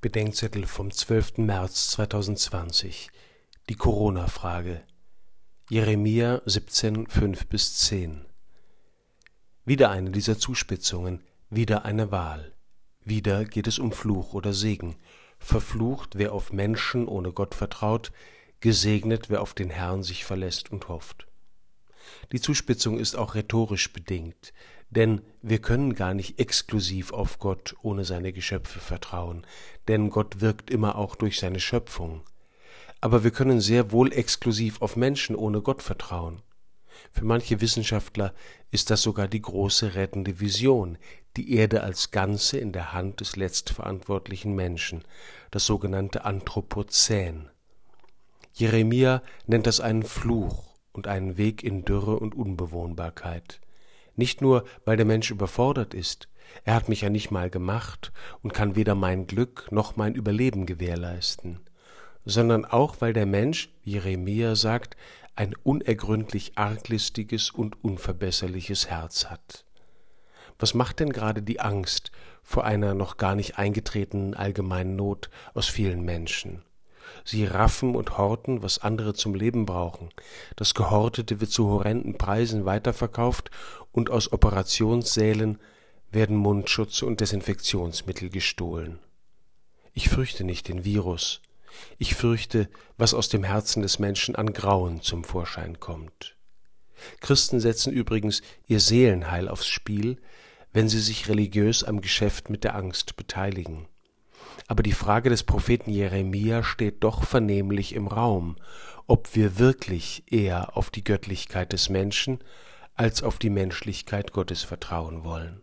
Bedenkzettel vom 12. März 2020 Die Corona-Frage Jeremia 17, 5 bis 10 Wieder eine dieser Zuspitzungen, wieder eine Wahl. Wieder geht es um Fluch oder Segen. Verflucht, wer auf Menschen ohne Gott vertraut, gesegnet, wer auf den Herrn sich verlässt und hofft. Die Zuspitzung ist auch rhetorisch bedingt, denn wir können gar nicht exklusiv auf Gott ohne seine Geschöpfe vertrauen, denn Gott wirkt immer auch durch seine Schöpfung. Aber wir können sehr wohl exklusiv auf Menschen ohne Gott vertrauen. Für manche Wissenschaftler ist das sogar die große rettende Vision, die Erde als Ganze in der Hand des letztverantwortlichen Menschen, das sogenannte Anthropozän. Jeremia nennt das einen Fluch und einen Weg in Dürre und Unbewohnbarkeit. Nicht nur, weil der Mensch überfordert ist, er hat mich ja nicht mal gemacht und kann weder mein Glück noch mein Überleben gewährleisten, sondern auch, weil der Mensch, wie Jeremia sagt, ein unergründlich arglistiges und unverbesserliches Herz hat. Was macht denn gerade die Angst vor einer noch gar nicht eingetretenen allgemeinen Not aus vielen Menschen? Sie raffen und horten, was andere zum Leben brauchen. Das Gehortete wird zu horrenden Preisen weiterverkauft und aus Operationssälen werden Mundschutz und Desinfektionsmittel gestohlen. Ich fürchte nicht den Virus. Ich fürchte, was aus dem Herzen des Menschen an Grauen zum Vorschein kommt. Christen setzen übrigens ihr Seelenheil aufs Spiel, wenn sie sich religiös am Geschäft mit der Angst beteiligen. Aber die Frage des Propheten Jeremia steht doch vernehmlich im Raum, ob wir wirklich eher auf die Göttlichkeit des Menschen als auf die Menschlichkeit Gottes vertrauen wollen.